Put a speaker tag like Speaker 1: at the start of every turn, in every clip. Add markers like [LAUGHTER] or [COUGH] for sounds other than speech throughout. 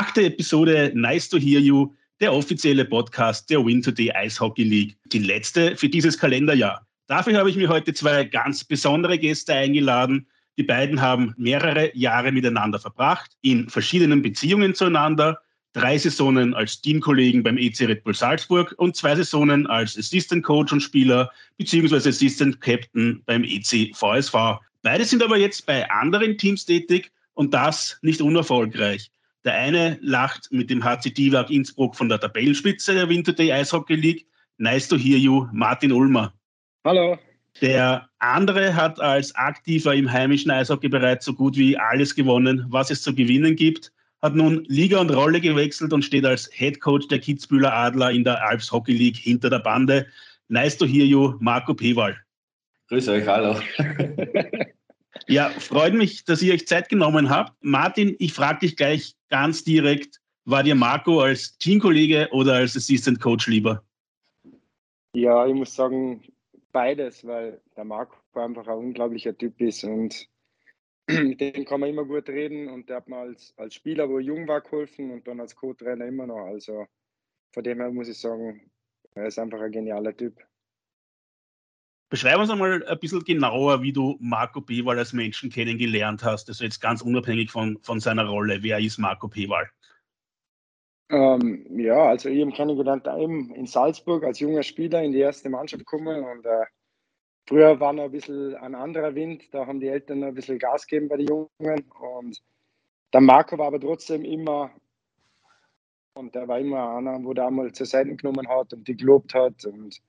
Speaker 1: Achte Episode Nice to Hear You, der offizielle Podcast der Win Today Eishockey League. Die letzte für dieses Kalenderjahr. Dafür habe ich mir heute zwei ganz besondere Gäste eingeladen. Die beiden haben mehrere Jahre miteinander verbracht, in verschiedenen Beziehungen zueinander, drei Saisonen als Teamkollegen beim EC Red Bull Salzburg und zwei Saisonen als Assistant Coach und Spieler bzw. Assistant Captain beim EC VSV. Beide sind aber jetzt bei anderen Teams tätig und das nicht unerfolgreich. Der eine lacht mit dem HC Divak Innsbruck von der Tabellenspitze der Winter Day Eishockey League. Nice to hear you, Martin Ulmer.
Speaker 2: Hallo.
Speaker 1: Der andere hat als Aktiver im heimischen Eishockey bereits so gut wie alles gewonnen, was es zu gewinnen gibt, hat nun Liga und Rolle gewechselt und steht als Head Coach der Kitzbühler Adler in der Alps Hockey League hinter der Bande. Nice to hear you, Marco Pewal.
Speaker 3: Grüß euch, hallo. [LAUGHS]
Speaker 1: Ja, freut mich, dass ihr euch Zeit genommen habt. Martin, ich frage dich gleich ganz direkt, war dir Marco als Teamkollege oder als Assistant Coach lieber?
Speaker 2: Ja, ich muss sagen, beides, weil der Marco einfach ein unglaublicher Typ ist und [CLEARS THROAT] mit dem kann man immer gut reden und der hat mir als, als Spieler, wo ich jung war, geholfen und dann als Co-Trainer immer noch. Also von dem her muss ich sagen, er ist einfach ein genialer Typ.
Speaker 1: Beschreib uns einmal ein bisschen genauer, wie du Marco Pewal als Menschen kennengelernt hast. Also jetzt ganz unabhängig von, von seiner Rolle. Wer ist Marco Pewal?
Speaker 2: Ähm, ja, also ich habe kennengelernt eben in Salzburg als junger Spieler in die erste Mannschaft gekommen und äh, früher war noch ein bisschen ein anderer Wind, da haben die Eltern noch ein bisschen Gas gegeben bei den Jungen und der Marco war aber trotzdem immer und der war immer einer, wo der einmal zur Seite genommen hat und die gelobt hat und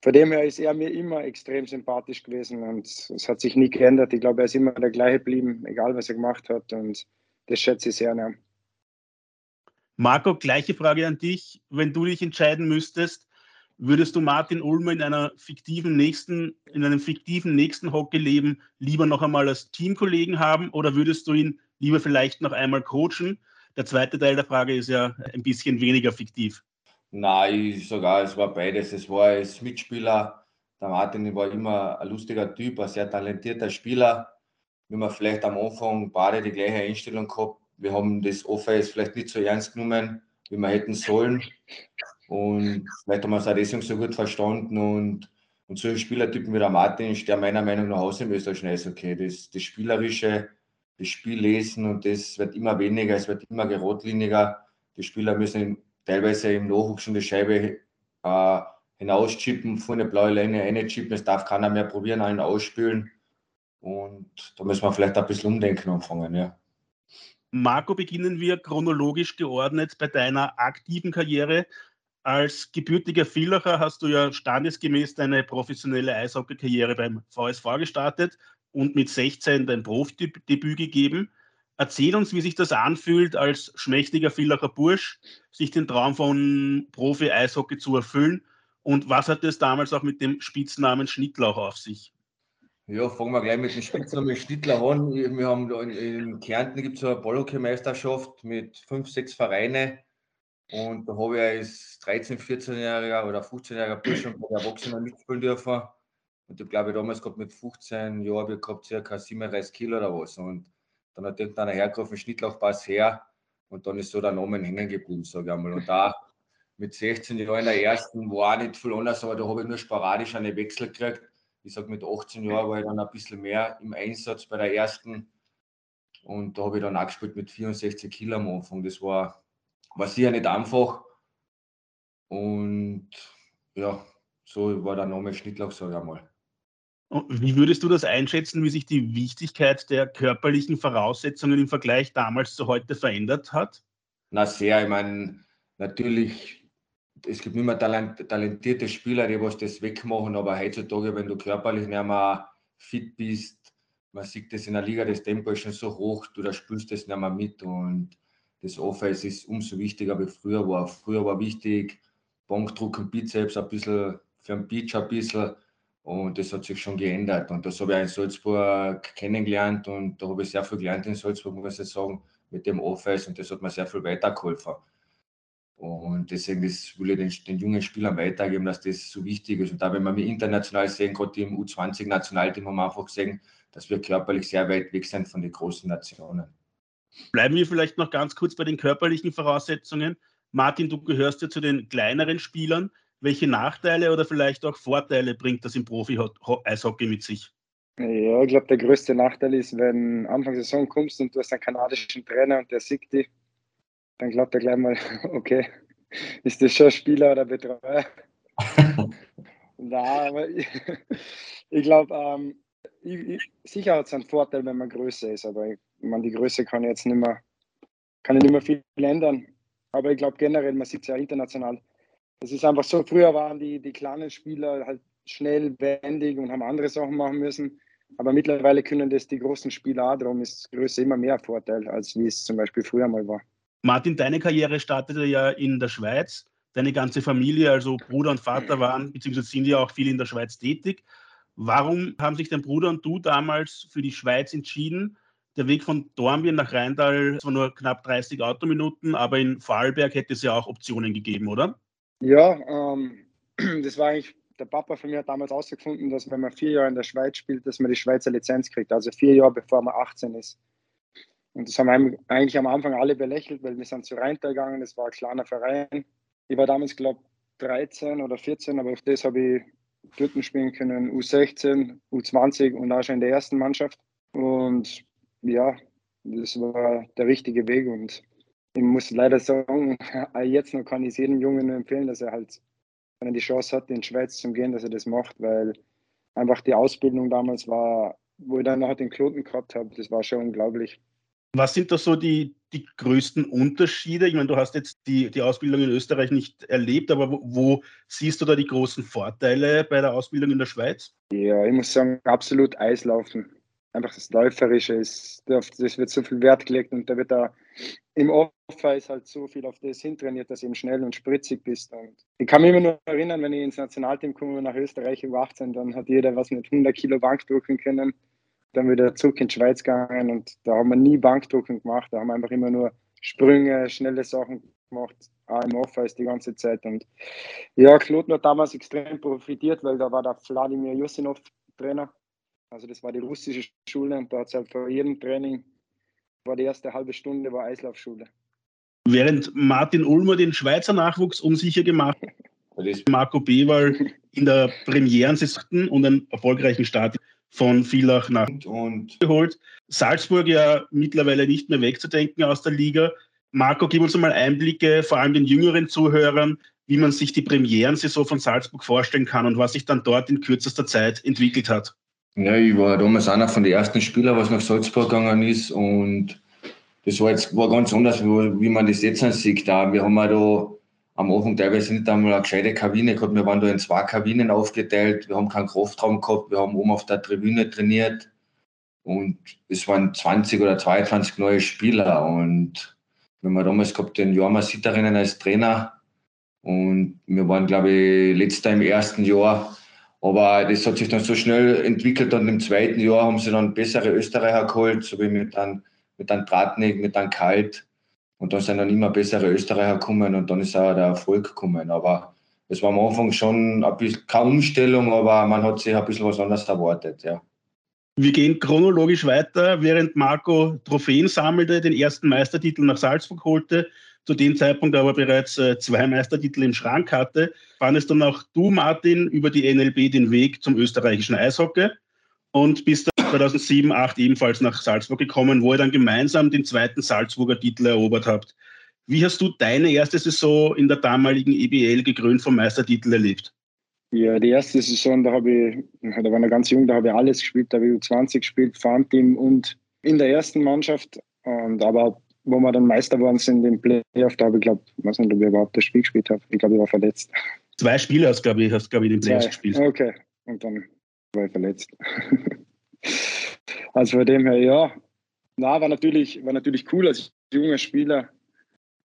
Speaker 2: von dem her ist er mir immer extrem sympathisch gewesen und es hat sich nie geändert. Ich glaube, er ist immer der gleiche geblieben, egal was er gemacht hat und das schätze ich sehr. Ne?
Speaker 1: Marco, gleiche Frage an dich. Wenn du dich entscheiden müsstest, würdest du Martin Ulmer in einer fiktiven nächsten, in einem fiktiven nächsten Hockeyleben lieber noch einmal als Teamkollegen haben oder würdest du ihn lieber vielleicht noch einmal coachen? Der zweite Teil der Frage ist ja ein bisschen weniger fiktiv.
Speaker 3: Nein, ich sogar, es war beides. Es war als Mitspieler, der Martin war immer ein lustiger Typ, ein sehr talentierter Spieler. Wir haben vielleicht am Anfang beide die gleiche Einstellung gehabt. Wir haben das Office vielleicht nicht so ernst genommen, wie wir hätten sollen. Und vielleicht haben wir es auch deswegen so gut verstanden. Und, und solche Spielertypen wie der Martin ist der meiner Meinung nach aus im österreichischen Eishockey. Das, das Spielerische, das Spiel lesen und das wird immer weniger, es wird immer geradliniger. Die Spieler müssen teilweise im Nachwuchs schon die Scheibe äh, hinauschippen, vorne blaue Linie reinchippen, es darf keiner mehr probieren, allen ausspülen. Und da müssen wir vielleicht ein bisschen umdenken anfangen, ja.
Speaker 1: Marco, beginnen wir chronologisch geordnet bei deiner aktiven Karriere. Als gebürtiger Villacher hast du ja standesgemäß deine professionelle Eishockey-Karriere beim VSV gestartet und mit 16 dein Profidebüt gegeben. Erzähl uns, wie sich das anfühlt, als schmächtiger Villacher Bursch, sich den Traum von Profi-Eishockey zu erfüllen. Und was hat es damals auch mit dem Spitznamen Schnittlauch auf sich?
Speaker 3: Ja, fangen wir gleich mit dem Spitznamen Schnittlauch an. Wir haben in, in Kärnten gibt es eine Ballhockey-Meisterschaft mit fünf, sechs Vereinen. Und da habe ich als 13-, 14-Jähriger oder 15-Jähriger Bursch und bei Erwachsenen mitspielen dürfen. Und ich glaube, damals gehabt mit 15 Jahren ich gehabt circa 37 Kilo oder was. Und dann hat irgendeiner hergerufen, Schnittlauchpass her und dann ist so der Name hängen geblieben, sage ich einmal. Und da mit 16 Jahren in der ersten war nicht viel anders, aber da habe ich nur sporadisch eine Wechsel gekriegt. Ich sage, mit 18 Jahren war ich dann ein bisschen mehr im Einsatz bei der ersten. Und da habe ich dann auch gespielt mit 64 Kilo am Anfang. Das war, war sicher nicht einfach. Und ja, so war der Name Schnittlauch, sage ich einmal.
Speaker 1: Wie würdest du das einschätzen, wie sich die Wichtigkeit der körperlichen Voraussetzungen im Vergleich damals zu heute verändert hat?
Speaker 3: Na sehr, ich meine, natürlich, es gibt immer talent, talentierte Spieler, die was das wegmachen, aber heutzutage, wenn du körperlich nicht mehr fit bist, man sieht das in der Liga, das Tempo ist schon so hoch, du da spürst das nicht mehr mit und das Offense ist umso wichtiger wie früher war. Früher war wichtig, Bankdruck und Bizeps ein bisschen, für den Beach ein bisschen, und das hat sich schon geändert. Und das habe ich in Salzburg kennengelernt und da habe ich sehr viel gelernt in Salzburg, muss ich sagen, mit dem Office und das hat mir sehr viel weitergeholfen. Und deswegen das will ich den, den, jungen Spielern weitergeben, dass das so wichtig ist. Und da, wenn wir mich international sehen, gerade im U20-Nationalteam haben wir einfach gesehen, dass wir körperlich sehr weit weg sind von den großen Nationen.
Speaker 1: Bleiben wir vielleicht noch ganz kurz bei den körperlichen Voraussetzungen. Martin, du gehörst ja zu den kleineren Spielern. Welche Nachteile oder vielleicht auch Vorteile bringt das im Profi-Eishockey mit sich?
Speaker 2: Ja, ich glaube, der größte Nachteil ist, wenn Anfang der Saison kommst und du hast einen kanadischen Trainer und der sieht dich, dann glaubt er gleich mal, [LAUGHS] okay, ist das schon Spieler oder Betreuer? [LAUGHS] Na, aber ich, [LAUGHS] ich glaube, ähm, sicher hat es einen Vorteil, wenn man größer ist, aber ich meine, die Größe kann jetzt nicht mehr, kann ich nicht mehr viel ändern. Aber ich glaube generell, man sieht es ja international. Es ist einfach so, früher waren die, die kleinen Spieler halt schnell, wendig und haben andere Sachen machen müssen. Aber mittlerweile können das die großen Spieler auch, darum ist Größe immer mehr Vorteil, als wie es zum Beispiel früher mal war.
Speaker 1: Martin, deine Karriere startete ja in der Schweiz. Deine ganze Familie, also Bruder und Vater, waren bzw. sind ja auch viel in der Schweiz tätig. Warum haben sich dein Bruder und du damals für die Schweiz entschieden? Der Weg von Dornbirn nach Rheindal war nur knapp 30 Autominuten, aber in Vorarlberg hätte es ja auch Optionen gegeben, oder?
Speaker 2: Ja, ähm, [CLEARS THROAT] das war eigentlich, der Papa von mir hat damals herausgefunden, dass wenn man vier Jahre in der Schweiz spielt, dass man die Schweizer Lizenz kriegt, also vier Jahre bevor man 18 ist. Und das haben eigentlich am Anfang alle belächelt, weil wir sind zu Rheintal gegangen, das war ein kleiner Verein. Ich war damals, glaube ich, 13 oder 14, aber auf das habe ich Dritten spielen können, U16, U20 und auch schon in der ersten Mannschaft. Und ja, das war der richtige Weg und ich muss leider sagen, [LAUGHS] jetzt noch kann ich es jedem Jungen nur empfehlen, dass er halt, wenn er die Chance hat, in die Schweiz zu gehen, dass er das macht, weil einfach die Ausbildung damals war, wo ich dann noch den Kloten gehabt habe, das war schon unglaublich.
Speaker 1: Was sind da so die, die größten Unterschiede? Ich meine, du hast jetzt die, die Ausbildung in Österreich nicht erlebt, aber wo, wo, siehst du da die großen Vorteile bei der Ausbildung in der Schweiz?
Speaker 2: Ja, ich muss sagen, absolut Eislaufen. Einfach das Läuferische ist, das wird so viel Wert gelegt und da wird da im Offer ist halt so viel auf das hintrainiert, dass du eben schnell und spritzig bist. Und ich kann mich immer nur erinnern, wenn ich ins Nationalteam komme nach Österreich über 18, dann hat jeder was mit 100 Kilo Bank drücken können dann wieder zurück in die Schweiz gegangen und da haben wir nie Bankdrucken gemacht, da haben wir einfach immer nur Sprünge, schnelle Sachen gemacht, auch im Office die ganze Zeit. Und ja, Kloten hat damals extrem profitiert, weil da war der Wladimir Jusinov Trainer. Also das war die russische Schule und da hat es halt vor jedem Training, war die erste halbe Stunde, war Eislaufschule.
Speaker 1: Während Martin Ulmer den Schweizer Nachwuchs unsicher gemacht [LAUGHS] hat, Marco Bewal in der Premierensaison und einen erfolgreichen Start von Villach nach und geholt. Salzburg ja mittlerweile nicht mehr wegzudenken aus der Liga. Marco, gib uns mal Einblicke, vor allem den jüngeren Zuhörern, wie man sich die Premierensaison von Salzburg vorstellen kann und was sich dann dort in kürzester Zeit entwickelt hat.
Speaker 3: Ja, ich war damals einer von den ersten Spielern, was nach Salzburg gegangen ist und das war jetzt war ganz anders, wie man das jetzt sieht. wir haben auch da am Anfang teilweise nicht einmal eine gescheite Kabine gehabt. Wir waren da in zwei Kabinen aufgeteilt. Wir haben keinen Kraftraum gehabt. Wir haben oben auf der Tribüne trainiert. Und es waren 20 oder 22 neue Spieler. Und wir haben damals gehabt den Jorma Sitterinnen als Trainer. Und wir waren, glaube ich, letzter im ersten Jahr. Aber das hat sich dann so schnell entwickelt. Und im zweiten Jahr haben sie dann bessere Österreicher geholt, so wie mit dann mit dann Tratnik, mit dann Kalt. Und dann sind dann immer bessere Österreicher gekommen und dann ist auch der Erfolg gekommen. Aber es war am Anfang schon ein bisschen keine Umstellung, aber man hat sich ein bisschen was anderes erwartet, ja.
Speaker 1: Wir gehen chronologisch weiter, während Marco Trophäen sammelte, den ersten Meistertitel nach Salzburg holte, zu dem Zeitpunkt aber bereits äh, zwei Meistertitel im Schrank hatte, fandest dann auch du, Martin, über die NLB den Weg zum österreichischen Eishockey und bist 2007, 2008 ebenfalls nach Salzburg gekommen, wo ihr dann gemeinsam den zweiten Salzburger Titel erobert habt. Wie hast du deine erste Saison in der damaligen EBL gekrönt vom Meistertitel erlebt?
Speaker 2: Ja, die erste Saison, da habe ich, da war ich ganz jung, da habe ich alles gespielt, da habe ich U20 gespielt, Farmteam und in der ersten Mannschaft. Und aber wo wir dann Meister waren sind im Playoff, da habe ich glaube, ich weiß nicht, ob ich überhaupt das Spiel gespielt habe. Ich glaube, ich war verletzt.
Speaker 1: Zwei Spiele hast, glaube ich, hast, glaube ich, den Playoffs gespielt.
Speaker 2: Okay, und dann war ich verletzt. [LAUGHS] Also von dem her, ja. Na, war natürlich, war natürlich cool als junger Spieler.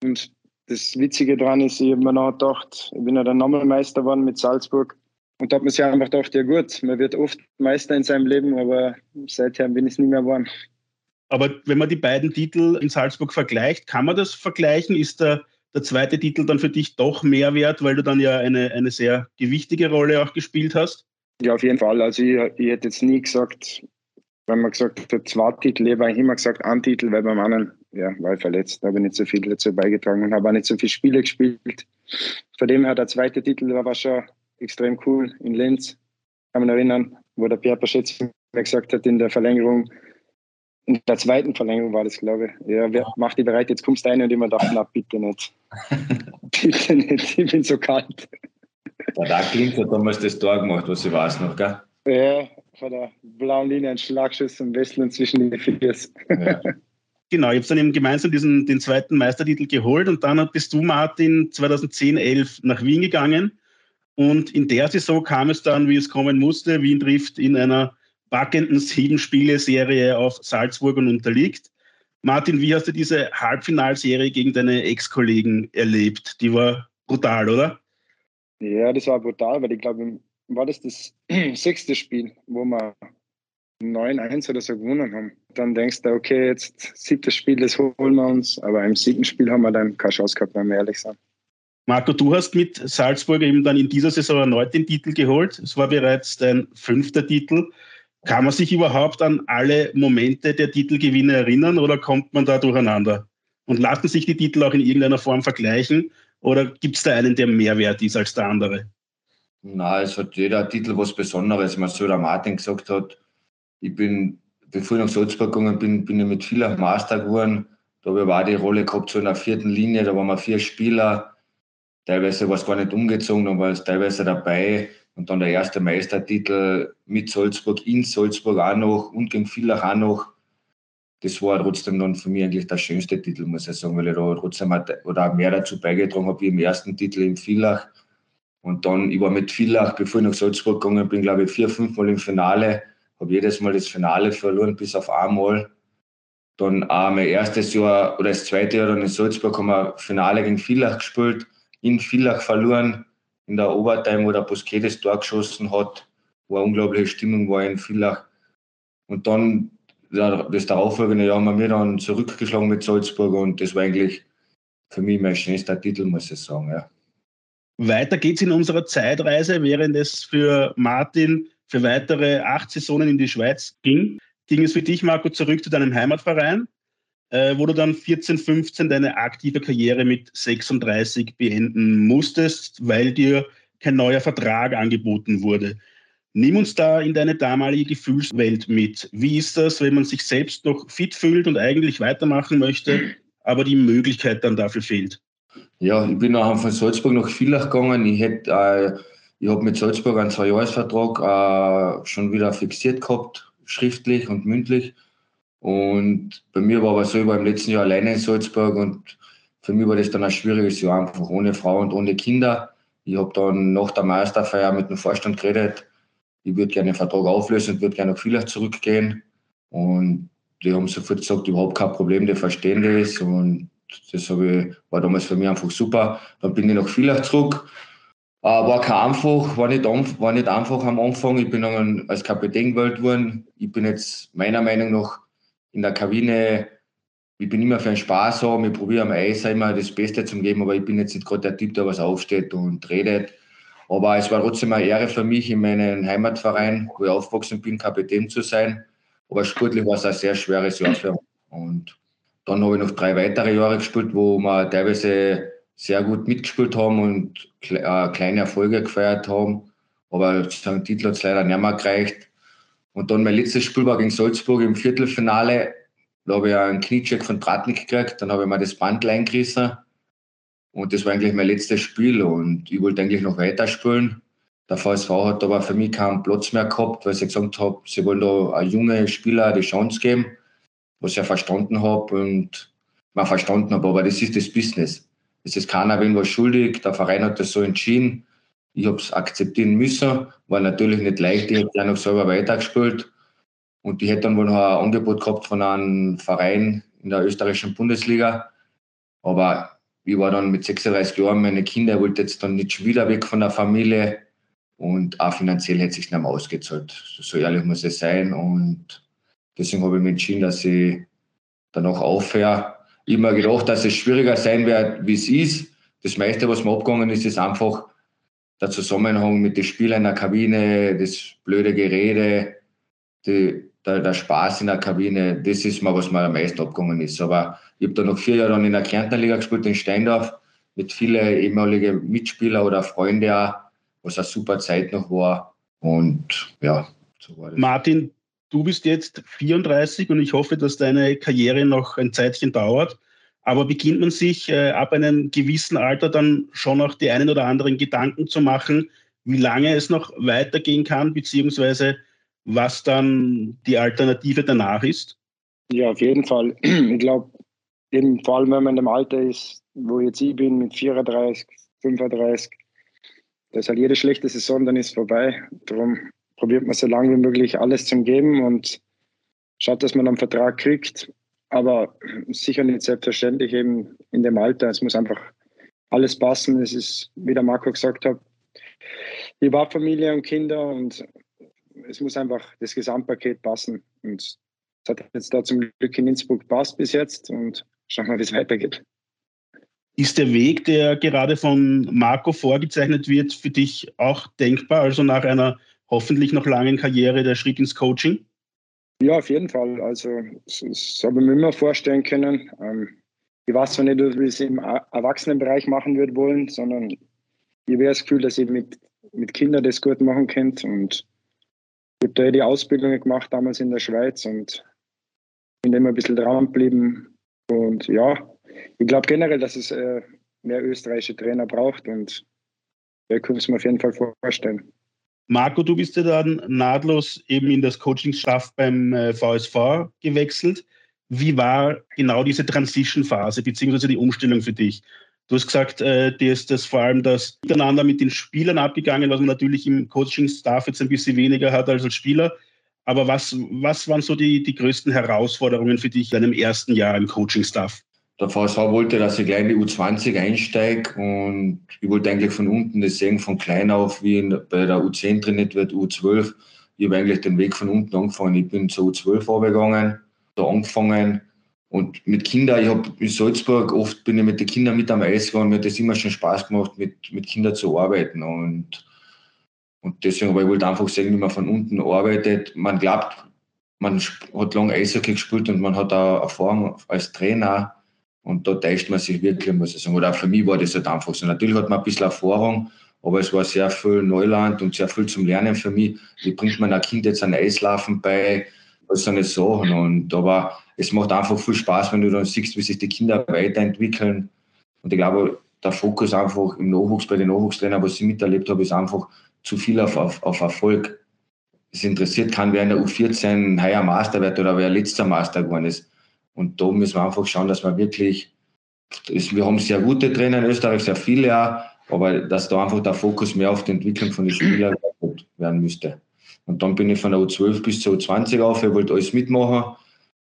Speaker 2: Und das Witzige daran ist, ich habe mir noch gedacht, ich bin ja dann nochmal Meister geworden mit Salzburg. Und da hat man sich einfach gedacht, ja gut, man wird oft Meister in seinem Leben, aber seither bin ich es nicht mehr geworden.
Speaker 1: Aber wenn man die beiden Titel in Salzburg vergleicht, kann man das vergleichen? Ist der, der zweite Titel dann für dich doch mehr wert, weil du dann ja eine, eine sehr gewichtige Rolle auch gespielt hast?
Speaker 2: Ja, auf jeden Fall. Also ich, ich hätte jetzt nie gesagt, wenn man gesagt hat, zwei Titel, ich habe immer gesagt, ein Titel, weil beim anderen ja, war ich verletzt. Da habe ich nicht so viel dazu beigetragen und habe auch nicht so viele Spiele gespielt. Von dem her, der zweite Titel war schon extrem cool in Linz. Kann mich erinnern, wo der Pierre Paschetz gesagt hat in der Verlängerung, in der zweiten Verlängerung war das, glaube ich. Ja, wer macht die bereit, jetzt kommst du rein und immer dachte, na bitte nicht. [LAUGHS] bitte nicht, ich bin so kalt.
Speaker 3: Der Dackling hat damals das Tor gemacht, was ich weiß noch, gell?
Speaker 2: Ja, von der blauen Linie ein Schlagschuss zum Wesseln zwischen die Viers. Ja. [LAUGHS]
Speaker 1: Genau, ich habe dann eben gemeinsam diesen, den zweiten Meistertitel geholt und dann bist du, Martin, 2010, 11 nach Wien gegangen. Und in der Saison kam es dann, wie es kommen musste. Wien trifft in einer packenden Sieben-Spiele-Serie auf Salzburg und unterliegt. Martin, wie hast du diese Halbfinalserie gegen deine Ex-Kollegen erlebt? Die war brutal, oder?
Speaker 2: Ja, das war brutal, weil ich glaube, war das das [CLEARS THROAT] sechste Spiel, wo wir 9-1 oder so gewonnen haben. Dann denkst du, okay, jetzt siebtes Spiel, das holen wir uns, aber im siebten Spiel haben wir dann keine Chance gehabt, wenn wir ehrlich sind.
Speaker 1: Marco, du hast mit Salzburg eben dann in dieser Saison erneut den Titel geholt. Es war bereits dein fünfter Titel. Kann man sich überhaupt an alle Momente der Titelgewinne erinnern oder kommt man da durcheinander? Und lassen sich die Titel auch in irgendeiner Form vergleichen oder gibt es da einen, der mehr wert ist als der andere?
Speaker 3: Na, es hat jeder Titel was Besonderes. Was so der Martin gesagt hat, ich bin, bevor ich nach Salzburg gegangen bin, bin ich mit Villach Master geworden. Da habe ich auch die Rolle gehabt, so in der vierten Linie. Da waren wir vier Spieler. Teilweise war es gar nicht umgezogen, dann war es teilweise dabei. Und dann der erste Meistertitel mit Salzburg, in Salzburg auch noch und gegen Villach auch noch. Das war trotzdem dann für mich eigentlich der schönste Titel, muss ich sagen, weil ich da trotzdem oder mehr dazu beigetragen habe wie im ersten Titel in Villach. Und dann, ich war mit Villach, bevor ich nach Salzburg gegangen bin, glaube ich, vier, fünf Mal im Finale habe jedes Mal das Finale verloren, bis auf einmal. Dann auch mein erstes Jahr oder das zweite Jahr dann in Salzburg haben wir Finale gegen Villach gespielt, in Villach verloren, in der Overtime, wo der Busquets das Tor geschossen hat, wo eine unglaubliche Stimmung war in Villach. Und dann, das darauffolgende Jahr haben wir dann zurückgeschlagen mit Salzburg und das war eigentlich für mich mein schönster Titel, muss ich sagen. Ja.
Speaker 1: Weiter geht's in unserer Zeitreise, während es für Martin für weitere acht Saisonen in die Schweiz ging, ging es für dich, Marco, zurück zu deinem Heimatverein, äh, wo du dann 14, 15 deine aktive Karriere mit 36 beenden musstest, weil dir kein neuer Vertrag angeboten wurde. Nimm uns da in deine damalige Gefühlswelt mit. Wie ist das, wenn man sich selbst noch fit fühlt und eigentlich weitermachen möchte, aber die Möglichkeit dann dafür fehlt?
Speaker 3: Ja, ich bin nachher von Salzburg nach Villach gegangen. Ich äh, ich habe mit Salzburg einen Zweijahresvertrag äh, schon wieder fixiert gehabt, schriftlich und mündlich. Und bei mir war aber so, ich war im letzten Jahr alleine in Salzburg und für mich war das dann ein schwieriges Jahr, einfach ohne Frau und ohne Kinder. Ich habe dann nach der Meisterfeier mit dem Vorstand geredet, ich würde gerne den Vertrag auflösen und würde gerne nach Villach zurückgehen. Und die haben sofort gesagt, überhaupt kein Problem, die verstehen das. Und das ich, war damals für mich einfach super. Dann bin ich nach Villach zurück äh, war kein einfach, war nicht, war nicht einfach am Anfang. Ich bin dann als Kapitän gewählt worden. Ich bin jetzt meiner Meinung nach in der Kabine, ich bin immer für einen Spaß haben. Ich probiere am Eis immer das Beste zu geben, aber ich bin jetzt nicht gerade der Typ, der was aufsteht und redet. Aber es war trotzdem eine Ehre für mich, in meinem Heimatverein, wo ich aufgewachsen bin, Kapitän zu sein. Aber sportlich war es ein sehr schweres Jahr für mich. Und dann habe ich noch drei weitere Jahre gespielt, wo man teilweise sehr gut mitgespielt haben und äh, kleine Erfolge gefeiert haben. Aber den Titel hat es leider nicht mehr gereicht. Und dann mein letztes Spiel war gegen Salzburg im Viertelfinale. Da habe ich einen Kniecheck von Tratnik gekriegt. Dann habe ich mir das Band eingerissen. Und das war eigentlich mein letztes Spiel. Und ich wollte eigentlich noch weiterspielen. Der VSV hat aber für mich keinen Platz mehr gehabt, weil sie gesagt haben, sie wollen da einen jungen Spieler die Chance geben, was ich ja verstanden habe und mal verstanden habe. Aber das ist das Business. Es ist keiner wen was schuldig. Der Verein hat das so entschieden. Ich habe es akzeptieren müssen. War natürlich nicht leicht. Ich habe ja noch selber weitergespielt. Und ich hätte dann wohl noch ein Angebot gehabt von einem Verein in der österreichischen Bundesliga. Aber ich war dann mit 36 Jahren, meine Kinder wollten jetzt dann nicht wieder weg von der Familie. Und auch finanziell hätte es sich nicht mehr ausgezahlt. So ehrlich muss es sein. Und deswegen habe ich mich entschieden, dass ich danach aufhöre immer gedacht, dass es schwieriger sein wird, wie es ist. Das meiste, was mir abgegangen ist, ist einfach der Zusammenhang mit den Spielern in der Kabine, das blöde Gerede, die, der, der Spaß in der Kabine, das ist mal, was mir am meisten abgegangen ist. Aber ich habe da noch vier Jahre in der Kärntner Liga gespielt, in Steindorf, mit vielen ehemaligen Mitspielern oder Freunden auch, was eine super Zeit noch war. Und ja,
Speaker 1: so war das. Martin, du bist jetzt 34 und ich hoffe, dass deine Karriere noch ein Zeitchen dauert. Aber beginnt man sich äh, ab einem gewissen Alter dann schon noch die einen oder anderen Gedanken zu machen, wie lange es noch weitergehen kann, beziehungsweise was dann die Alternative danach ist?
Speaker 2: Ja, auf jeden Fall. [CLEARS THROAT] Ich glaube, vor allem, wenn man in dem Alter ist, wo jetzt ich bin, mit 34, 35, da ist halt jede schlechte Saison, dann ist vorbei. Darum probiert man so lange wie möglich alles zu geben und schaut, dass man einen Vertrag kriegt. Aber sicher nicht selbstverständlich eben in dem Alter. Es muss einfach alles passen. Es ist, wie der Marco gesagt hat, ich war Familie und Kinder und es muss einfach das Gesamtpaket passen. Und es hat jetzt da zum Glück in Innsbruck passt bis jetzt und schauen wir, wie es weitergeht.
Speaker 1: Ist der Weg, der gerade von Marco vorgezeichnet wird, für dich auch denkbar? Also nach einer hoffentlich noch langen Karriere der Schritt ins Coaching?
Speaker 2: Ja, auf jeden Fall. Also das habe ich mir immer vorstellen können. Ähm, ich weiß zwar nicht, wie ich es im Erwachsenenbereich machen würde wollen, sondern ich habe das Gefühl, dass ich mit, mit Kindern das gut machen könnte. Und ich habe da die Ausbildung gemacht, damals in der Schweiz und bin immer ein bisschen dran geblieben. Und ja, ich glaube generell, dass es äh, mehr österreichische Trainer braucht und da können es mir auf jeden Fall vorstellen.
Speaker 1: Marco, du bist ja dann nahtlos eben in das Coaching-Staff beim äh, VSV gewechselt. Wie war genau diese Transition-Phase beziehungsweise die Umstellung für dich? Du hast gesagt, äh, dir ist das vor allem das Miteinander mit den Spielern abgegangen, was man natürlich im Coaching-Staff jetzt ein bisschen weniger hat als als Spieler. Aber was, was waren so die, die größten Herausforderungen für dich in deinem ersten Jahr im Coaching-Staff?
Speaker 3: Der VSV wollte, dass ich gleich in die U20 einsteige und ich wollte eigentlich von unten das sehen, von klein auf, wie in, bei der U10 trainiert wird, U12. Ich habe eigentlich den Weg von unten angefangen. Ich bin zur U12 vorgegangen, da angefangen und mit Kindern, ich habe in Salzburg oft bin ich mit den Kindern mit am Eis gegangen, mir hat das immer schon Spaß gemacht, mit, mit Kindern zu arbeiten und, und deswegen, aber ich wollte einfach sehen, wie man von unten arbeitet. Man glaubt, man hat lange Eishockey gespielt und man hat auch Erfahrung als Trainer und da täuscht man sich wirklich, muss ich sagen. Oder auch für mich war das halt einfach so. Natürlich hat man ein bisschen Erfahrung, aber es war sehr viel Neuland und sehr viel zum Lernen für mich. Wie bringt man ein Kind jetzt ein Eislaufen bei? Das sind nicht Sachen. Und aber es macht einfach viel Spaß, wenn du dann siehst, wie sich die Kinder weiterentwickeln. Und ich glaube, der Fokus einfach im Nachwuchs bei den Nachwuchstrainern, was ich miterlebt habe, ist einfach zu viel auf, auf, auf Erfolg. Es interessiert keinen, wer in der U14 heuer Master wird oder wer letzter Master geworden ist. Und da müssen wir einfach schauen, dass wir wirklich, wir haben sehr gute Trainer in Österreich, sehr viele auch, aber dass da einfach der Fokus mehr auf die Entwicklung von den Spielern [CLEARS THROAT] werden müsste. Und dann bin ich von der U12 bis zur U20 auf, ich wollte alles mitmachen.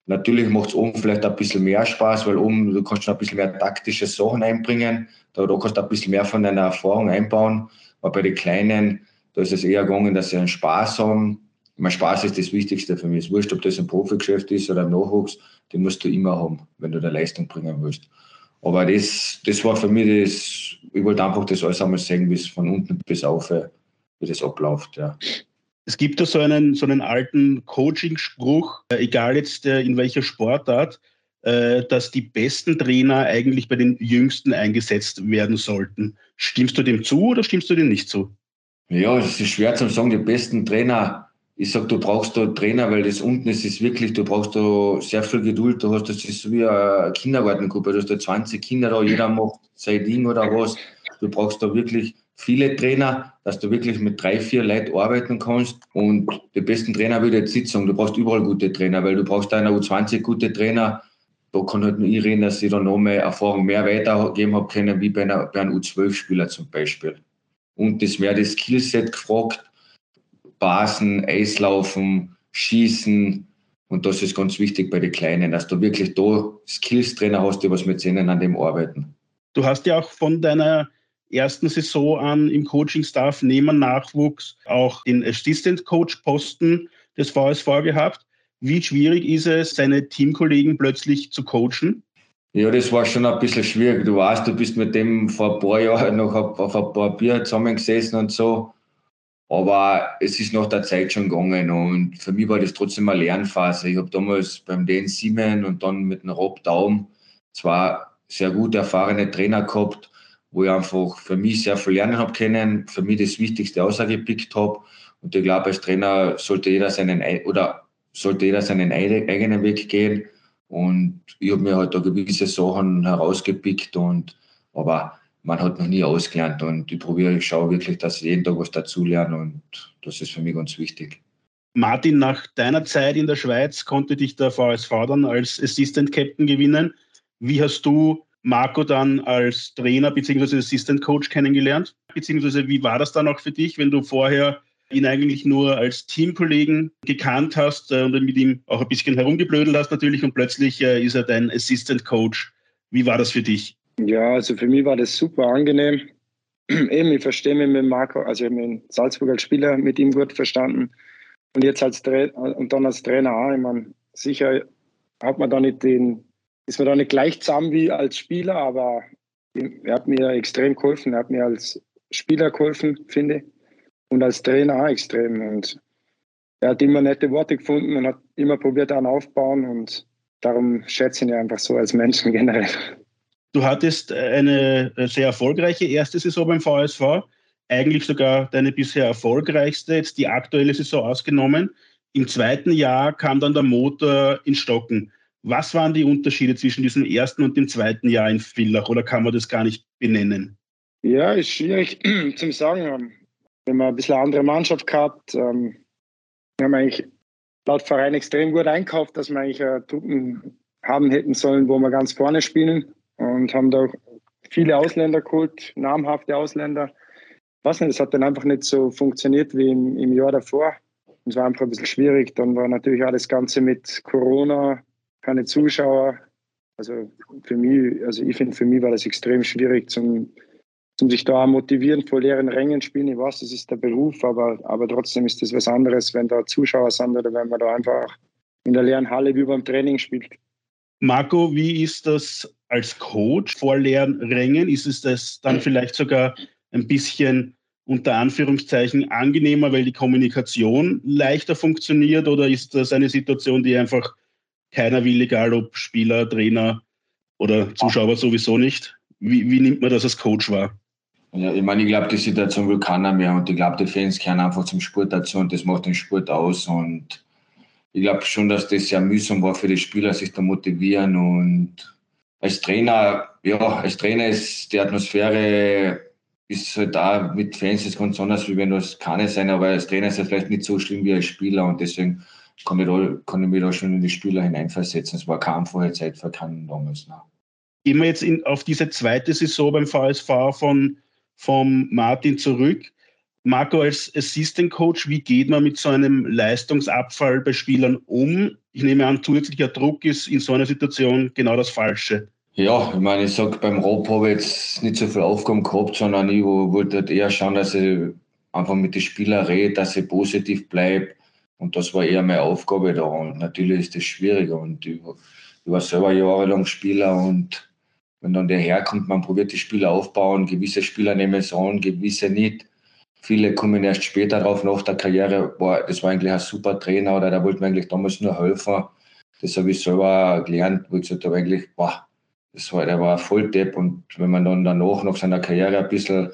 Speaker 3: Natürlich macht es oben vielleicht ein bisschen mehr Spaß, weil oben du kannst schon ein bisschen mehr taktische Sachen einbringen. Da, da kannst du ein bisschen mehr von deiner Erfahrung einbauen. Aber bei den Kleinen, da ist es eher gegangen, dass sie einen Spaß haben. Mein Spaß ist das Wichtigste für mich. Es ist wurscht, ob das ein Profigeschäft ist oder ein Nachwuchs den musst du immer haben, wenn du eine Leistung bringen willst. Aber das, das war für mich das, ich wollte einfach das alles einmal sehen, bis von unten bis auf, wie das abläuft. Ja.
Speaker 1: Es gibt da so einen, so einen alten Coaching-Spruch, äh, egal jetzt äh, in welcher Sportart, äh, dass die besten Trainer eigentlich bei den Jüngsten eingesetzt werden sollten. Stimmst du dem zu oder stimmst du dem nicht zu?
Speaker 3: Ja, es ist schwer zu sagen, die besten Trainer ich sage, du brauchst da Trainer, weil das unten ist, ist wirklich, du brauchst da sehr viel Geduld. Du hast das ist wie eine Kindergartengruppe, du hast da 20 Kinder da, jeder macht sein Ding oder was. Du brauchst da wirklich viele Trainer, dass du wirklich mit drei, vier Leuten arbeiten kannst. Und die besten Trainer würde jetzt sagen, du brauchst überall gute Trainer, weil du brauchst einer U20 gute Trainer. Da kann halt nur ich reden, dass ich da noch mehr Erfahrung mehr weitergeben habe können, wie bei, einer, bei einem U12-Spieler zum Beispiel. Und das wäre das Skillset gefragt Basen, Eislaufen, Schießen. Und das ist ganz wichtig bei den Kleinen, dass du wirklich da Skills-Trainer hast, die was mit denen an dem arbeiten.
Speaker 1: Du hast ja auch von deiner ersten Saison an im Coaching-Staff neben Nachwuchs auch den Assistant-Coach-Posten des VSV gehabt. Wie schwierig ist es, seine Teamkollegen plötzlich zu coachen?
Speaker 3: Ja, das war schon ein bisschen schwierig. Du weißt, du bist mit dem vor ein paar Jahren noch auf ein paar Bier zusammengesessen und so. Aber es ist nach der Zeit schon gegangen und für mich war das trotzdem eine Lernphase. Ich habe damals beim Dan Simon und dann mit dem Rob Daum zwei sehr gut erfahrene Trainer gehabt, wo ich einfach für mich sehr viel lernen habe können, für mich das Wichtigste ausgepickt habe. Und ich glaube, als Trainer sollte jeder seinen oder sollte jeder seinen eigenen Weg gehen. Und ich habe mir halt da gewisse Sachen herausgepickt und aber man hat noch nie ausgelernt und ich probiere, ich schaue wirklich, dass ich jeden Tag was dazulerne und das ist für mich ganz wichtig.
Speaker 1: Martin, nach deiner Zeit in der Schweiz konnte dich der VSV dann als Assistant Captain gewinnen. Wie hast du Marco dann als Trainer bzw. Assistant Coach kennengelernt? Beziehungsweise wie war das dann auch für dich, wenn du vorher ihn eigentlich nur als Teamkollegen gekannt hast äh, und mit ihm auch ein bisschen herumgeblödelt hast natürlich und plötzlich äh, ist er dein Assistant Coach. Wie war das für dich?
Speaker 2: Ja, also für mich war das super angenehm. [CLEARS THROAT] Eben, ich verstehe mich mit Marco, also ich habe mich in Salzburg als Spieler mit ihm gut verstanden. Und jetzt als Trainer und dann als Trainer auch. Ich meine, sicher hat man da nicht den, ist man da nicht gleich zusammen wie als Spieler, aber er hat mir extrem geholfen. Er hat mir als Spieler geholfen, finde ich. Und als Trainer auch extrem. Und er hat immer nette Worte gefunden und hat immer probiert, an aufbauen. Und darum schätze ich ihn einfach so als Menschen [LAUGHS] generell.
Speaker 1: Du hattest eine sehr erfolgreiche erste Saison beim VSV, eigentlich sogar deine bisher erfolgreichste, jetzt die aktuelle Saison ausgenommen. Im zweiten Jahr kam dann der Motor in Stocken. Was waren die Unterschiede zwischen diesem ersten und dem zweiten Jahr in Villach oder kann man das gar nicht benennen?
Speaker 2: Ja, ist schwierig [CLEARS THROAT] zu sagen. Wir haben ein bisschen eine andere Mannschaft gehabt. Ähm, wir haben eigentlich laut Verein extrem gut einkauft, dass wir eigentlich Truppen haben hätten sollen, wo wir ganz vorne spielen und haben da viele Ausländer geholt, namhafte Ausländer. Weiß nicht, es hat dann einfach nicht so funktioniert wie im, im Jahr davor. Es war einfach ein bisschen schwierig. Dann war natürlich auch das Ganze mit Corona, keine Zuschauer. Also für mich, also ich finde, für mich war das extrem schwierig, zum, zum sich da motivieren vor leeren Rängen spielen. Ich weiß, das ist der Beruf, aber, aber trotzdem ist das was anderes, wenn da Zuschauer sind oder wenn man da einfach in der leeren Halle wie beim Training spielt.
Speaker 1: Marco, wie ist das als Coach vor leeren Rängen? Ist es das dann vielleicht sogar ein bisschen unter Anführungszeichen angenehmer, weil die Kommunikation leichter funktioniert? Oder ist das eine Situation, die einfach keiner will, egal ob Spieler, Trainer oder Zuschauer sowieso nicht? Wie, wie nimmt man das als Coach wahr?
Speaker 3: Ja, ich meine, ich glaube, die Situation will keiner mehr und ich glaube, die Fans kehren einfach zum Sport dazu und das macht den Sport aus und ich glaube schon, dass das sehr mühsam war für die Spieler, sich da motivieren. Und als Trainer, ja, als Trainer ist die Atmosphäre ist halt da mit Fans ist ganz anders, wie wenn das keine sein, aber als Trainer ist es vielleicht nicht so schlimm wie als Spieler und deswegen kann ich, kann ich mich da schon in die Spieler hineinversetzen. Es war keine einfache Zeit für keinen damals. Ne.
Speaker 1: Gehen wir jetzt in, auf diese zweite Saison beim VSV von, von Martin zurück. Marco, als Assistant Coach, wie geht man mit so einem Leistungsabfall bei Spielern um? Ich nehme an, zusätzlicher Druck ist in so einer Situation genau das Falsche.
Speaker 3: Ja, ich meine, ich sage, beim Rob habe ich jetzt nicht so viel Aufgaben gehabt, sondern ich wollte eher schauen, dass ich einfach mit den Spielern rede, dass ich positiv bleibe. Und das war eher meine Aufgabe da. Und natürlich ist das schwieriger. Und ich, ich war selber jahrelang Spieler und wenn dann der herkommt, man probiert die Spieler aufbauen, gewisse Spieler nehmen es an, gewisse nicht. Viele kommen erst später drauf nach der Karriere, boah, das war eigentlich ein super Trainer oder der wollte mir eigentlich damals nur helfen. Das habe ich selber gelernt, wo ich gesagt habe, eigentlich, boah, das war, der war voll Depp. Und wenn man dann danach nach seiner Karriere ein bisschen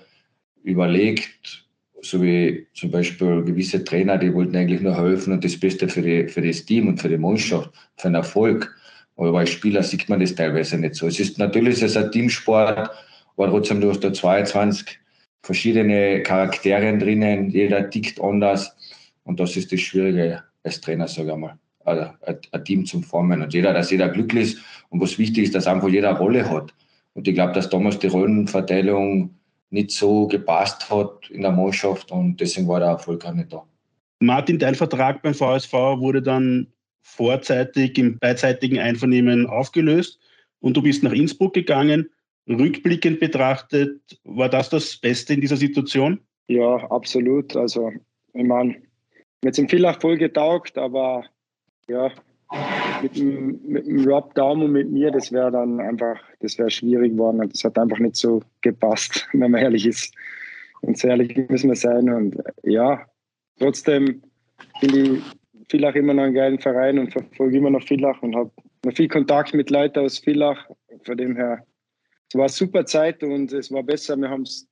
Speaker 3: überlegt, so wie zum Beispiel gewisse Trainer, die wollten eigentlich nur helfen und das Beste für, die, für das Team und für die Mannschaft, für den Erfolg. Aber als Spieler sieht man das teilweise nicht so. Es ist natürlich es ist ein Teamsport, aber trotzdem, du hast da 22 verschiedene Charaktere drinnen, jeder tickt anders. Und das ist das Schwierige als Trainer, sage ich mal. Also ein Team zum Formen und jeder, dass jeder glücklich ist und was wichtig ist, dass einfach jeder eine Rolle hat. Und ich glaube, dass damals die Rollenverteilung nicht so gepasst hat in der Mannschaft und deswegen war der Erfolg auch nicht da.
Speaker 1: Martin, dein Vertrag beim VSV wurde dann vorzeitig im beidseitigen Einvernehmen aufgelöst und du bist nach Innsbruck gegangen. Rückblickend betrachtet, war das das Beste in dieser Situation?
Speaker 2: Ja, absolut. Also, ich meine, mir es viel voll getaugt, aber ja, mit dem, mit dem Rob Daum und mit mir, das wäre dann einfach, das wäre schwierig geworden. Das hat einfach nicht so gepasst, [LAUGHS] wenn man ehrlich ist. Und sehr ehrlich müssen wir sein. Und ja, trotzdem finde ich Villach immer noch einen geilen Verein und verfolge immer noch Villach und habe noch viel Kontakt mit Leuten aus Villach. Von dem her, es war eine super Zeit und es war besser. Wir haben es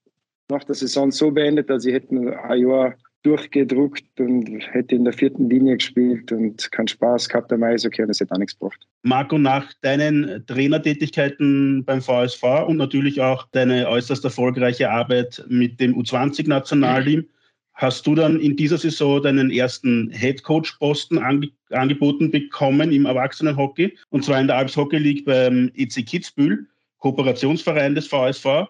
Speaker 2: nach der Saison so beendet, dass ich hätte ein Jahr durchgedruckt und hätte in der vierten Linie gespielt und keinen Spaß gehabt am Eishockey und das hätte auch nichts gebracht.
Speaker 1: Marco, nach deinen Trainertätigkeiten beim VSV und natürlich auch deine äußerst erfolgreiche Arbeit mit dem U20-Nationalteam, hast du dann in dieser Saison deinen ersten Headcoach-Posten ange angeboten bekommen im Erwachsenenhockey und zwar in der Alps Hockey League beim EC Kitzbühel, Kooperationsverein des VSV.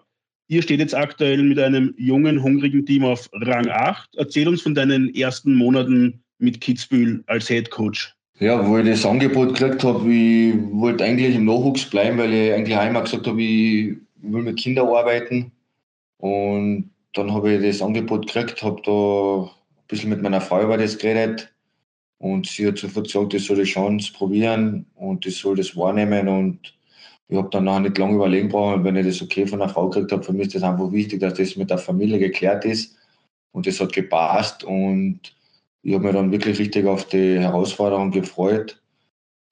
Speaker 1: Ihr steht jetzt aktuell mit einem jungen, hungrigen Team auf Rang 8. Erzähl uns von deinen ersten Monaten mit Kitzbühel als Head Coach.
Speaker 3: Ja, wo ich das Angebot gekriegt habe, ich wollte eigentlich im Nachwuchs bleiben, weil ich eigentlich einmal gesagt habe, ich will mit Kindern arbeiten. Und dann habe ich das Angebot gekriegt, habe da ein bisschen mit meiner Frau über das geredet. Und sie hat sofort gesagt, ich soll die Chance probieren und ich soll das wahrnehmen. Und ich habe dann noch nicht lange überlegen brauchen, wenn ich das okay von der Frau gekriegt habe. Für mich ist das einfach wichtig, dass das mit der Familie geklärt ist. Und das hat gepasst. Und ich habe mich dann wirklich richtig auf die Herausforderung gefreut.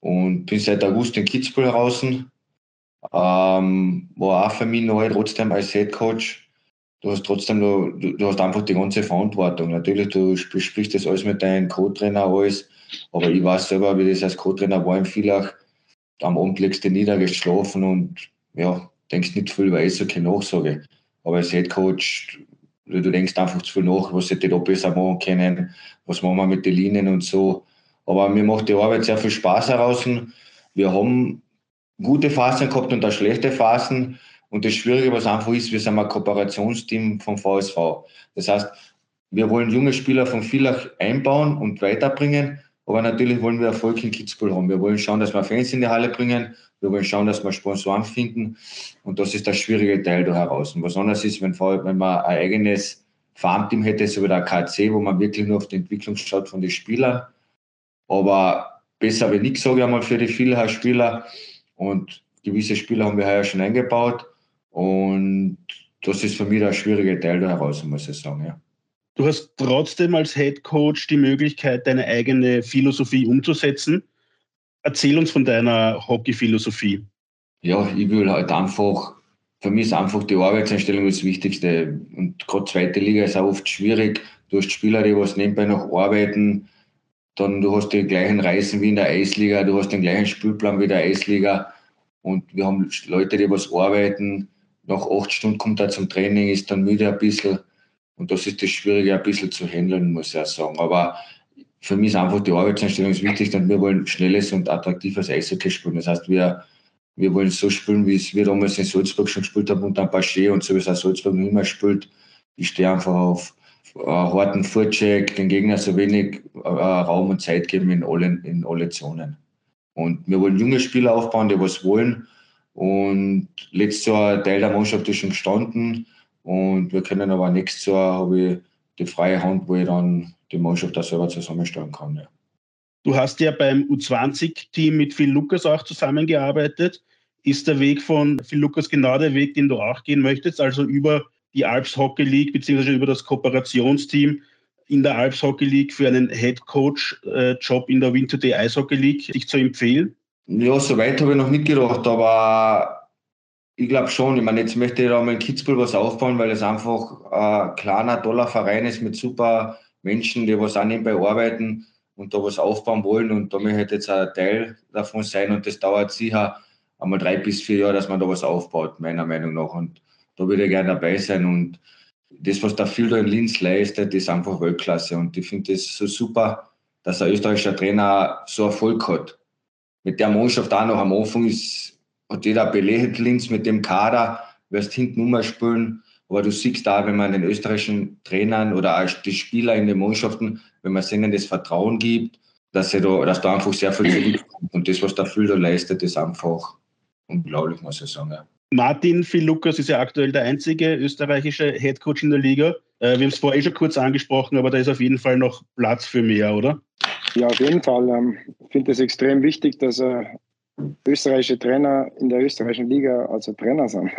Speaker 3: Und bin seit August in Kitzbühel heraus. Ähm, war auch für mich neu, trotzdem als Head Coach. Du hast trotzdem, du, du hast einfach die ganze Verantwortung. Natürlich, du besprichst das alles mit deinem Co-Trainer, alles. Aber ich weiß selber, wie das als Co-Trainer war in Villach am Abend legst du nieder, gehst schlafen und ja, denkst nicht viel über Eishockey Nachsage. Aber als Head Coach, du denkst einfach zu viel nach, was hätte ich da besser machen können, was machen wir mit den Linien und so. Aber mir macht die Arbeit sehr viel Spaß heraus. Wir haben gute Phasen gehabt und auch schlechte Phasen. Und das Schwierige, was einfach ist, wir sind ein Kooperationsteam vom VSV. Das heißt, wir wollen junge Spieler von Villach einbauen und weiterbringen, aber natürlich wollen wir Erfolg in Kitzbühel haben. Wir wollen schauen, dass wir Fans in die Halle bringen. Wir wollen schauen, dass wir Sponsoren finden. Und das ist der schwierige Teil da heraus. Und was anderes ist, wenn, wenn man ein eigenes Farmteam hätte, so wie der KC, wo man wirklich nur auf die Entwicklung schaut von den Spielern. Aber besser wie nichts, sage ich einmal, für die vielen Spieler. Und gewisse Spieler haben wir heuer schon eingebaut. Und das ist für mich der schwierige Teil da heraus, muss ich sagen. Ja.
Speaker 1: Du hast trotzdem als Head Coach die Möglichkeit, deine eigene Philosophie umzusetzen. Erzähl uns von deiner Hockey-Philosophie.
Speaker 3: Ja, ich will halt einfach, für mich ist einfach die Arbeitseinstellung das Wichtigste. Und gerade zweite Liga ist auch oft schwierig. Du hast Spieler, die was nebenbei noch arbeiten. Dann du hast die gleichen Reisen wie in der Eisliga, du hast den gleichen Spielplan wie der Eisliga. Und wir haben Leute, die was arbeiten. Nach acht Stunden kommt er zum Training, ist dann müde ein bisschen und das ist das Schwierige, ein bisschen zu handeln, muss ich auch sagen. Aber für mich ist einfach die Arbeitseinstellung das Wichtigste und wir wollen schnelles und attraktives Eishockey spielen. Das heißt, wir, wir wollen so spielen, wie es wir damals in Salzburg schon gespielt haben unter Paché und so wie es auch Salzburg noch immer spielt. Ich stehe einfach auf äh, harten Vorcheck, den Gegner so wenig äh, Raum und Zeit geben in alle, in alle Zonen. Und wir wollen junge Spieler aufbauen, die was wollen. Und letztes Jahr Teil der Mannschaft ist schon gestanden. Und wir können aber nächstes Jahr habe ich die freie Hand, wo ich dann die Mannschaft auch selber zusammenstellen kann. Ja.
Speaker 1: Du hast ja beim U20-Team mit Phil Lukas auch zusammengearbeitet. Ist der Weg von Phil Lukas genau der Weg, den du auch gehen möchtest? Also über die Alps Hockey League beziehungsweise über das Kooperationsteam in der Alps Hockey League für einen Head Coach äh, Job in der Winter Day Hockey League dich zu empfehlen?
Speaker 3: Ja, so weit habe ich noch nicht gedacht, aber ich glaube schon. Ich meine, jetzt möchte ich da mal in Kitzbühel was aufbauen, weil es einfach ein kleiner, toller Verein ist mit super Menschen, die was auch nebenbei arbeiten und da was aufbauen wollen. Und da möchte ich jetzt ein Teil davon sein. Und das dauert sicher einmal drei bis vier Jahre, dass man da was aufbaut, meiner Meinung nach. Und da würde ich gerne dabei sein. Und das, was der da in Linz leistet, ist einfach Weltklasse. Und ich finde das so super, dass ein österreichischer Trainer so Erfolg hat. Mit der Mannschaft auch noch am Anfang ist hat jeder belächelt Linz mit dem Kader, wirst hinten umspielen. Aber du siehst da, wenn man den österreichischen Trainern oder auch die Spieler in den Mannschaften, wenn man ihnen das Vertrauen gibt, dass, sie da, dass da einfach sehr viel zurückkommt. Und das, was der Füller leistet, ist einfach unglaublich, muss ich sagen. Ja.
Speaker 1: Martin Phil Lukas ist ja aktuell der einzige österreichische Headcoach in der Liga. Äh, wir haben es vorher eh schon kurz angesprochen, aber da ist auf jeden Fall noch Platz für mehr, oder?
Speaker 2: Ja, auf jeden Fall. Ähm, ich finde es extrem wichtig, dass er österreichische Trainer in der österreichischen Liga also Trainer sind.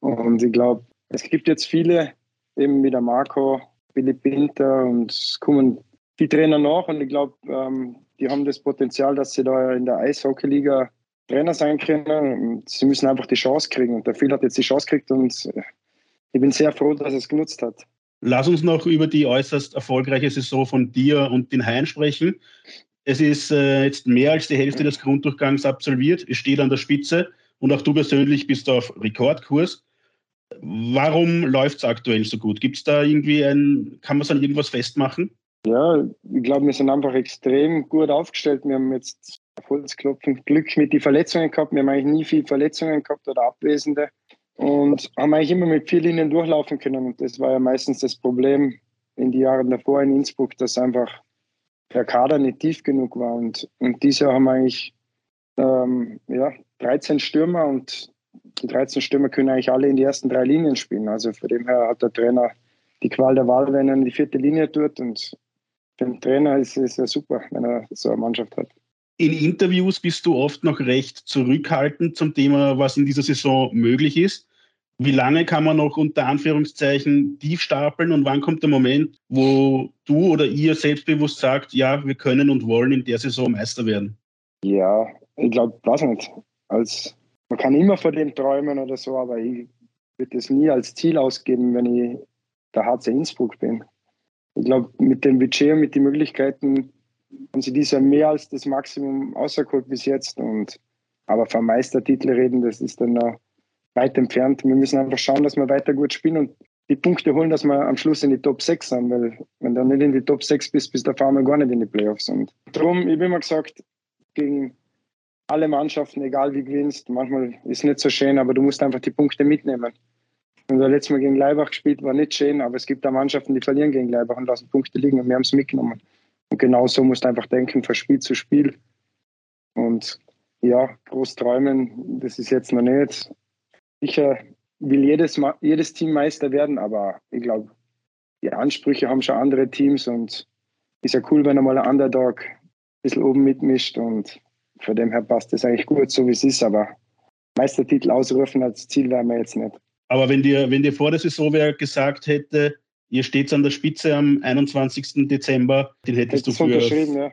Speaker 2: Und ich glaube, es gibt jetzt viele eben wie der Marco, Philipp Winter und es kommen die Trainer nach und ich glaube, ähm, die haben das Potenzial, dass sie da in der Eishockey-Liga Trainer sein können. Sie müssen einfach die Chance kriegen und der Phil hat jetzt die Chance gekriegt und ich bin sehr froh, dass er es genutzt hat.
Speaker 1: Lass uns noch über die äußerst erfolgreiche Saison von dir und den Hain sprechen. Es ist äh, jetzt mehr als die Hälfte des Grunddurchgangs absolviert. Es steht an der Spitze und auch du persönlich bist auf Rekordkurs. Warum läuft es aktuell so gut? Gibt es da irgendwie ein, kann man es an irgendwas festmachen?
Speaker 2: Ja, ich glaube, wir sind einfach extrem gut aufgestellt. Wir haben jetzt Holzklopfen Glück mit den Verletzungen gehabt. Wir haben eigentlich nie viele Verletzungen gehabt oder Abwesende und haben eigentlich immer mit vier Linien durchlaufen können. Und das war ja meistens das Problem in den Jahren davor in Innsbruck, dass einfach der Kader nicht tief genug war. Und, und dieses Jahr haben wir eigentlich ähm, ja, 13 Stürmer und die 13 Stürmer können eigentlich alle in die ersten drei Linien spielen. Also von dem her hat der Trainer die Qual der Wahl, wenn er in die vierte Linie tut. Und für den Trainer ist es ja super, wenn er so eine Mannschaft hat.
Speaker 1: In Interviews bist du oft noch recht zurückhaltend zum Thema, was in dieser Saison möglich ist. Wie lange kann man noch unter Anführungszeichen tief stapeln und wann kommt der Moment, wo du oder ihr selbstbewusst sagt, ja, wir können und wollen in der Saison Meister werden?
Speaker 2: Ja, ich glaube, weiß nicht. Als, man kann immer vor dem träumen oder so, aber ich würde es nie als Ziel ausgeben, wenn ich der HC Innsbruck bin. Ich glaube, mit dem Budget und mit den Möglichkeiten haben sie dieses Jahr mehr als das Maximum auserkohlt bis jetzt. Und, aber vom Meistertitel reden, das ist dann noch weit entfernt. Wir müssen einfach schauen, dass wir weiter gut spielen und die Punkte holen, dass wir am Schluss in die Top 6 sind, weil wenn du nicht in die Top 6 bist, bist du auf einmal gar nicht in die Playoffs. Und darum, ich habe immer gesagt, gegen alle Mannschaften, egal wie gewinnst, manchmal ist es nicht so schön, aber du musst einfach die Punkte mitnehmen. Und der letzte Mal gegen Leibach gespielt, war nicht schön, aber es gibt da Mannschaften, die verlieren gegen Leibach und lassen Punkte liegen und wir haben es mitgenommen. Und genau so musst du einfach denken, von Spiel zu Spiel. Und ja, groß träumen, das ist jetzt noch nicht sicher will jedes, jedes Team Meister werden, aber ich glaube, die Ansprüche haben schon andere Teams und ist ja cool, wenn einmal ein Underdog ein bisschen oben mitmischt und von dem her passt das eigentlich gut, so wie es ist, aber Meistertitel ausrufen als Ziel wäre mir jetzt nicht.
Speaker 1: Aber wenn dir, wenn dir vor der Saison wer gesagt hätte, ihr steht an der Spitze am 21. Dezember, den hättest, hättest du für,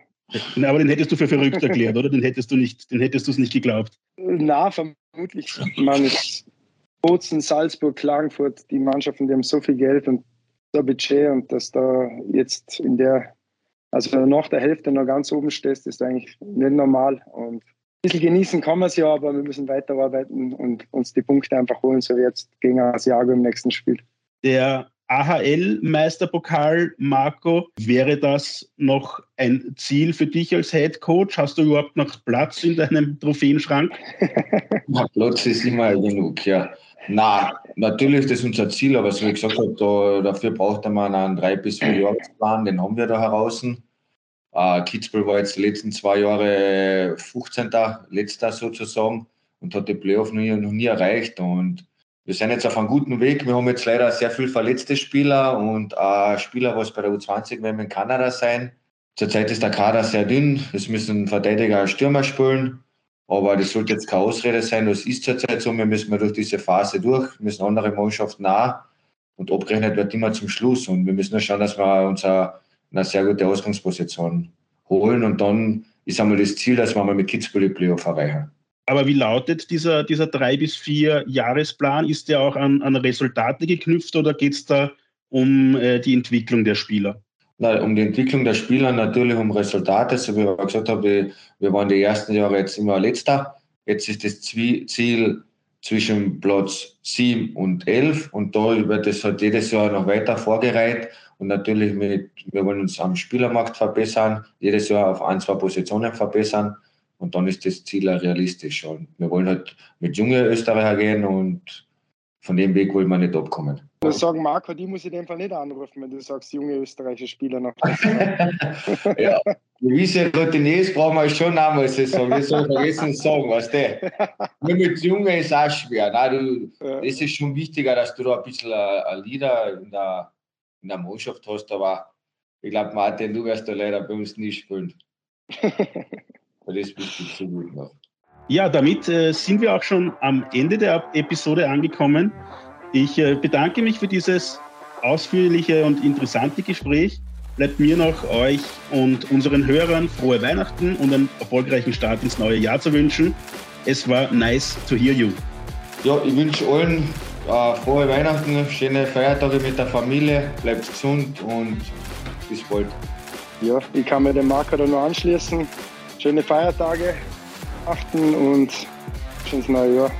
Speaker 1: ja. Aber den hättest du für verrückt erklärt, oder? Den hättest du nicht, den hättest du es nicht geglaubt.
Speaker 2: Na, vermutlich. Man, ich, Bozen, Salzburg, Klagenfurt, die Mannschaften, die haben so viel Geld und so ein Budget und dass da jetzt in der, also nach der Hälfte noch ganz oben stehst, ist eigentlich nicht normal. Und ein bisschen genießen kann man es ja, aber wir müssen weiterarbeiten und uns die Punkte einfach holen, so wie jetzt gegen Asiago im nächsten Spiel.
Speaker 1: Der AHL-Meisterpokal, Marco, wäre das noch ein Ziel für dich als Head Coach? Hast du überhaupt noch Platz in deinem Trophäenschrank? [LAUGHS]
Speaker 3: Platz ist immer genug, ja. Na, natürlich ist das unser Ziel, aber so wie gesagt habe, da, dafür braucht man einen drei bis vier Jahresplan, den haben wir da heraus. Äh, Kitzbühel war jetzt die letzten zwei Jahre 15. letzter sozusagen und hat die Playoff noch nie, noch nie erreicht. Und wir sind jetzt auf einem guten Weg. Wir haben jetzt leider sehr viele verletzte Spieler und auch Spieler, was bei der U20 werden in Kanada sein. Zurzeit ist der Kader sehr dünn. Es müssen Verteidiger Stürmer spielen. Aber das sollte jetzt keine Ausrede sein. Das ist zurzeit so. Wir müssen durch diese Phase durch, müssen andere Mannschaften nach und abgerechnet wird immer zum Schluss. Und wir müssen nur schauen, dass wir uns eine sehr gute Ausgangsposition holen. Und dann ist einmal das Ziel, dass wir mal mit Kitzbühel Playoff erreichen.
Speaker 1: Aber wie lautet dieser, dieser drei bis vier Jahresplan? Ist der auch an, an Resultate geknüpft oder geht es da um äh, die Entwicklung der Spieler?
Speaker 3: Na, um die Entwicklung der Spieler, natürlich um Resultate. So wie ich gesagt habe, wir waren die ersten Jahre jetzt immer letzter. Jetzt ist das Ziel zwischen Platz 7 und 11 und da wird es halt jedes Jahr noch weiter vorgereiht und natürlich mit, wir wollen uns am Spielermarkt verbessern, jedes Jahr auf ein, zwei Positionen verbessern und dann ist das Ziel realistisch und wir wollen halt mit jungen Österreicher gehen und von dem Weg wollen wir nicht abkommen.
Speaker 2: Ich muss sagen, Marco, die muss ich in dem Fall nicht anrufen, wenn du sagst, junge österreichische Spieler noch. [LAUGHS]
Speaker 3: ja, gewisse Routiniers brauchen wir schon auch, muss ich sagen. Das soll vergessen sagen, weißt du. Nur mit Jungen ist auch schwer. Nein, du, ja. Es ist schon wichtiger, dass du da ein bisschen ein Leader in der, in der Mannschaft hast, aber ich glaube, Martin, du wirst da leider bei uns nicht spielen. [LAUGHS] das bist du zu gut noch.
Speaker 1: Ja, damit äh, sind wir auch schon am Ende der Episode angekommen. Ich äh, bedanke mich für dieses ausführliche und interessante Gespräch. Bleibt mir noch euch und unseren Hörern frohe Weihnachten und einen erfolgreichen Start ins neue Jahr zu wünschen. Es war nice to hear you.
Speaker 3: Ja, ich wünsche allen äh, frohe Weihnachten, schöne Feiertage mit der Familie, bleibt gesund und bis bald.
Speaker 2: Ja, ich kann mir den Marker da nur anschließen. Schöne Feiertage achten und schönes neue Jahr.